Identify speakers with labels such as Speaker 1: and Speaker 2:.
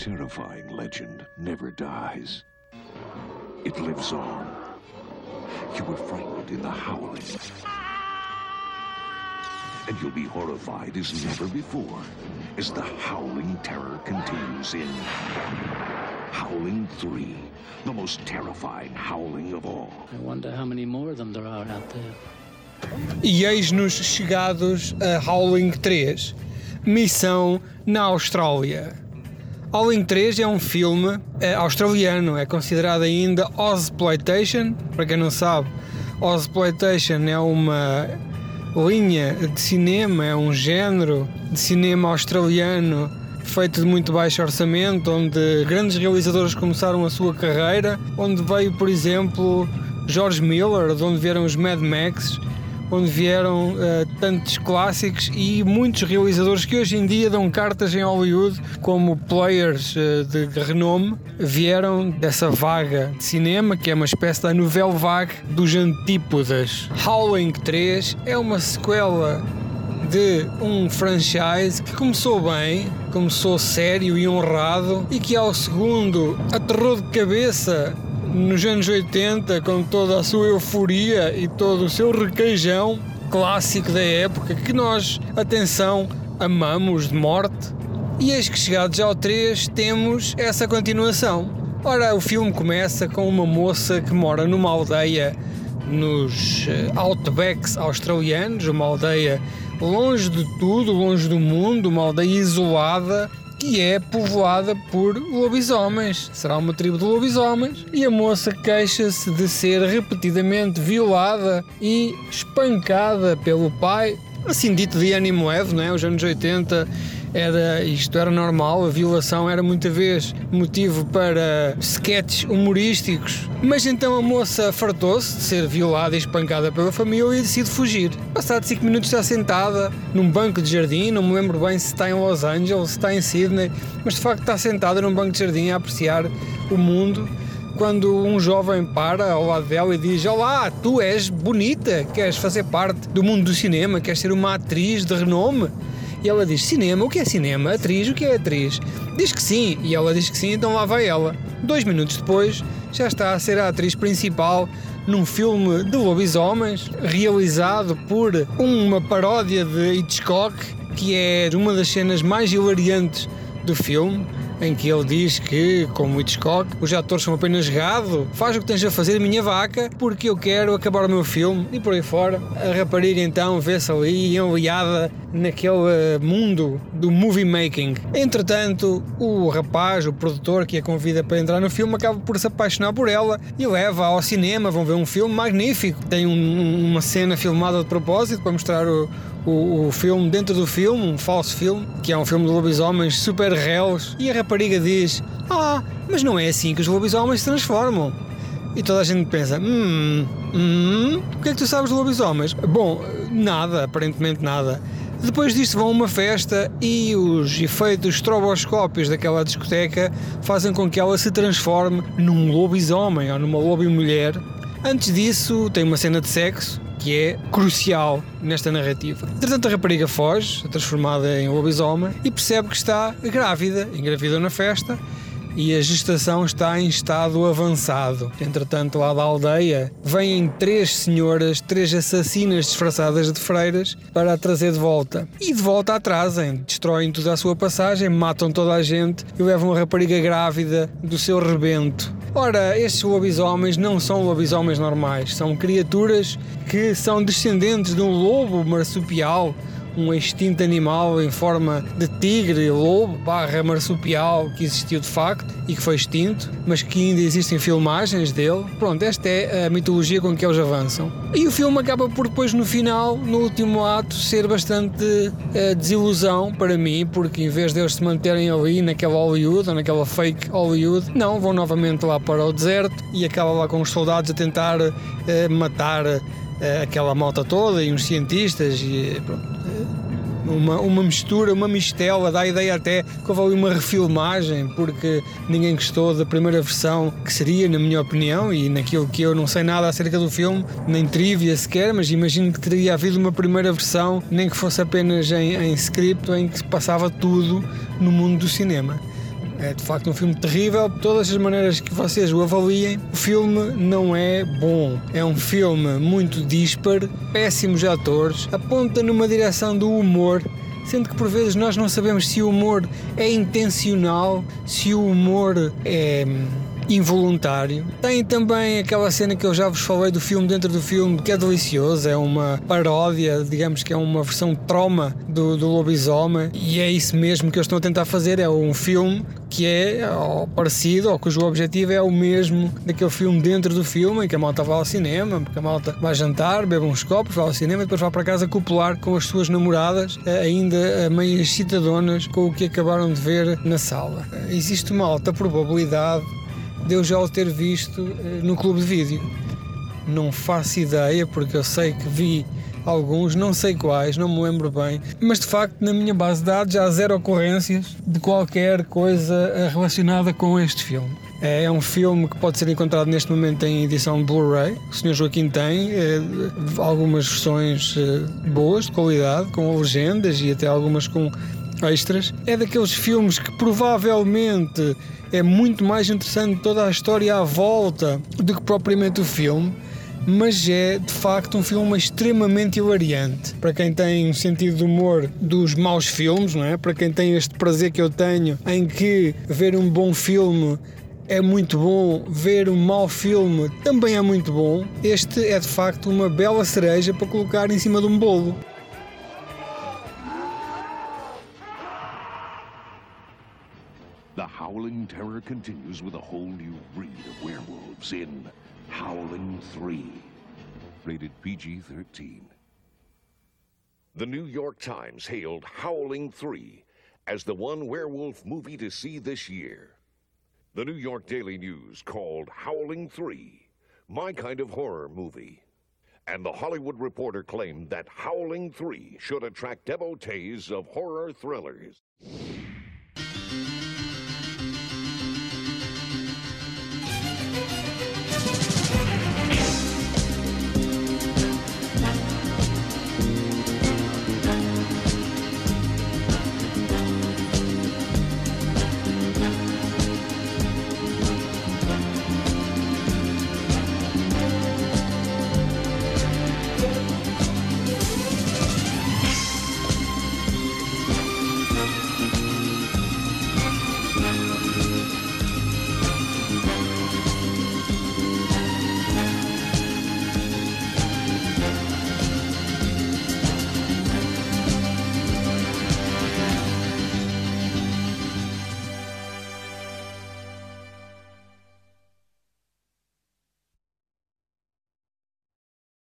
Speaker 1: terrifying legend never dies. It lives on. You were frightened in the howling. And you'll be horrified as never before as the howling terror continues in Howling 3, the most terrifying howling of all.
Speaker 2: I wonder how many more of them there are out there.
Speaker 3: E eis-nos chegados a Howling 3, Missão na Austrália. Howling 3 é um filme é, australiano, é considerado ainda Ozploitation. Para quem não sabe, Ozploitation é uma linha de cinema, é um género de cinema australiano feito de muito baixo orçamento, onde grandes realizadores começaram a sua carreira, onde veio, por exemplo, George Miller, de onde vieram os Mad Max, onde vieram uh, tantos clássicos e muitos realizadores que hoje em dia dão cartas em Hollywood como players uh, de renome vieram dessa vaga de cinema que é uma espécie da novela vague dos antípodas. Howling 3 é uma sequela de um franchise que começou bem, começou sério e honrado e que ao segundo aterrou de cabeça nos anos 80 com toda a sua euforia e todo o seu requeijão clássico da época que nós, atenção, amamos de morte. E eis que chegados ao 3 temos essa continuação. Ora, o filme começa com uma moça que mora numa aldeia nos eh, outbacks australianos, uma aldeia longe de tudo, longe do mundo, uma aldeia isolada que é povoada por lobisomens. Será uma tribo de lobisomens e a moça queixa-se de ser repetidamente violada e espancada pelo pai. Assim dito de ânimo leve, não é? Os anos 80 era, isto era normal, a violação era muita vez motivo para sketches humorísticos. Mas então a moça fartou-se de ser violada e espancada pela família e decide fugir. Passado 5 minutos está sentada num banco de jardim, não me lembro bem se está em Los Angeles, se está em Sydney, mas de facto está sentada num banco de jardim a apreciar o mundo quando um jovem para ao lado dela e diz: Olá, tu és bonita, queres fazer parte do mundo do cinema, queres ser uma atriz de renome? E ela diz: Cinema, o que é cinema? Atriz, o que é atriz? Diz que sim, e ela diz que sim, então lá vai ela. Dois minutos depois, já está a ser a atriz principal num filme de lobisomens, realizado por uma paródia de Hitchcock, que é uma das cenas mais hilariantes do filme em que ele diz que, como Hitchcock, os atores são apenas gado, faz o que tens a fazer, minha vaca, porque eu quero acabar o meu filme e por aí fora. A rapariga então vê-se ali enliada naquele mundo do movie making. Entretanto, o rapaz, o produtor que a convida para entrar no filme, acaba por se apaixonar por ela e leva ao cinema. Vão ver um filme magnífico. Tem um, uma cena filmada de propósito para mostrar o, o, o, filme dentro do filme, um falso filme, que é um filme de lobisomens super réus, e a rapariga diz: Ah, mas não é assim que os lobisomens se transformam. E toda a gente pensa: Hum, hum, o que é que tu sabes de lobisomens? Bom, nada, aparentemente nada. Depois disto vão a uma festa e os efeitos estroboscópios daquela discoteca fazem com que ela se transforme num lobisomem ou numa lobimulher. Antes disso, tem uma cena de sexo que é crucial nesta narrativa. Entretanto, a rapariga foge, transformada em lobisomem, e percebe que está grávida, engravidou na festa, e a gestação está em estado avançado. Entretanto, lá da aldeia, vêm três senhoras, três assassinas disfarçadas de freiras para a trazer de volta. E de volta a trazem, destroem tudo à sua passagem, matam toda a gente e levam a rapariga grávida do seu rebento. Ora, estes lobisomens não são lobisomens normais, são criaturas que são descendentes de um lobo marsupial um extinto animal em forma de tigre, lobo, barra marsupial que existiu de facto e que foi extinto, mas que ainda existem filmagens dele. Pronto, esta é a mitologia com que eles avançam. E o filme acaba por depois no final, no último ato, ser bastante uh, desilusão para mim, porque em vez de eles se manterem ali naquela Hollywood ou naquela fake Hollywood, não, vão novamente lá para o deserto e acaba lá com os soldados a tentar uh, matar aquela malta toda e uns cientistas e pronto uma, uma mistura, uma mistela, dá a ideia até que houve ali uma refilmagem, porque ninguém gostou da primeira versão, que seria, na minha opinião, e naquilo que eu não sei nada acerca do filme, nem trivia sequer, mas imagino que teria havido uma primeira versão, nem que fosse apenas em, em script, em que se passava tudo no mundo do cinema. É de facto um filme terrível. De todas as maneiras que vocês o avaliem, o filme não é bom. É um filme muito dispar, péssimos atores, aponta numa direção do humor sendo que por vezes nós não sabemos se o humor é intencional, se o humor é involuntário. Tem também aquela cena que eu já vos falei do filme dentro do filme, que é delicioso, é uma paródia, digamos que é uma versão trauma do, do lobisomem, e é isso mesmo que eu estou a tentar fazer, é um filme que é parecido, ou cujo objetivo é o mesmo daquele filme dentro do filme, em que a malta vai ao cinema, porque a malta vai jantar, bebe uns copos, vai ao cinema e depois vai para casa copular com as suas namoradas, eh, ainda eh, meio excitadonas com o que acabaram de ver na sala. Existe uma alta probabilidade de eu já o ter visto eh, no clube de vídeo. Não faço ideia, porque eu sei que vi alguns, não sei quais, não me lembro bem, mas de facto na minha base de dados há zero ocorrências de qualquer coisa relacionada com este filme. É um filme que pode ser encontrado neste momento em edição Blu-ray. O Sr. Joaquim tem é, algumas versões é, boas, de qualidade, com legendas e até algumas com extras. É daqueles filmes que provavelmente é muito mais interessante toda a história à volta do que propriamente o filme mas é de facto um filme extremamente hilariante. Para quem tem um sentido de humor dos maus filmes, não é? Para quem tem este prazer que eu tenho em que ver um bom filme é muito bom, ver um mau filme também é muito bom. Este é de facto uma bela cereja para colocar em cima de um bolo.
Speaker 1: The howling terror continues with a whole new breed of werewolves in Howling 3. Rated PG 13. The New York Times hailed Howling 3 as the one werewolf movie to see this year. The New York Daily News called Howling 3 my kind of horror movie. And the Hollywood Reporter claimed that Howling 3 should attract devotees of horror thrillers.